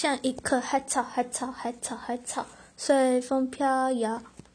像一棵海草海草海草海草随风飘摇。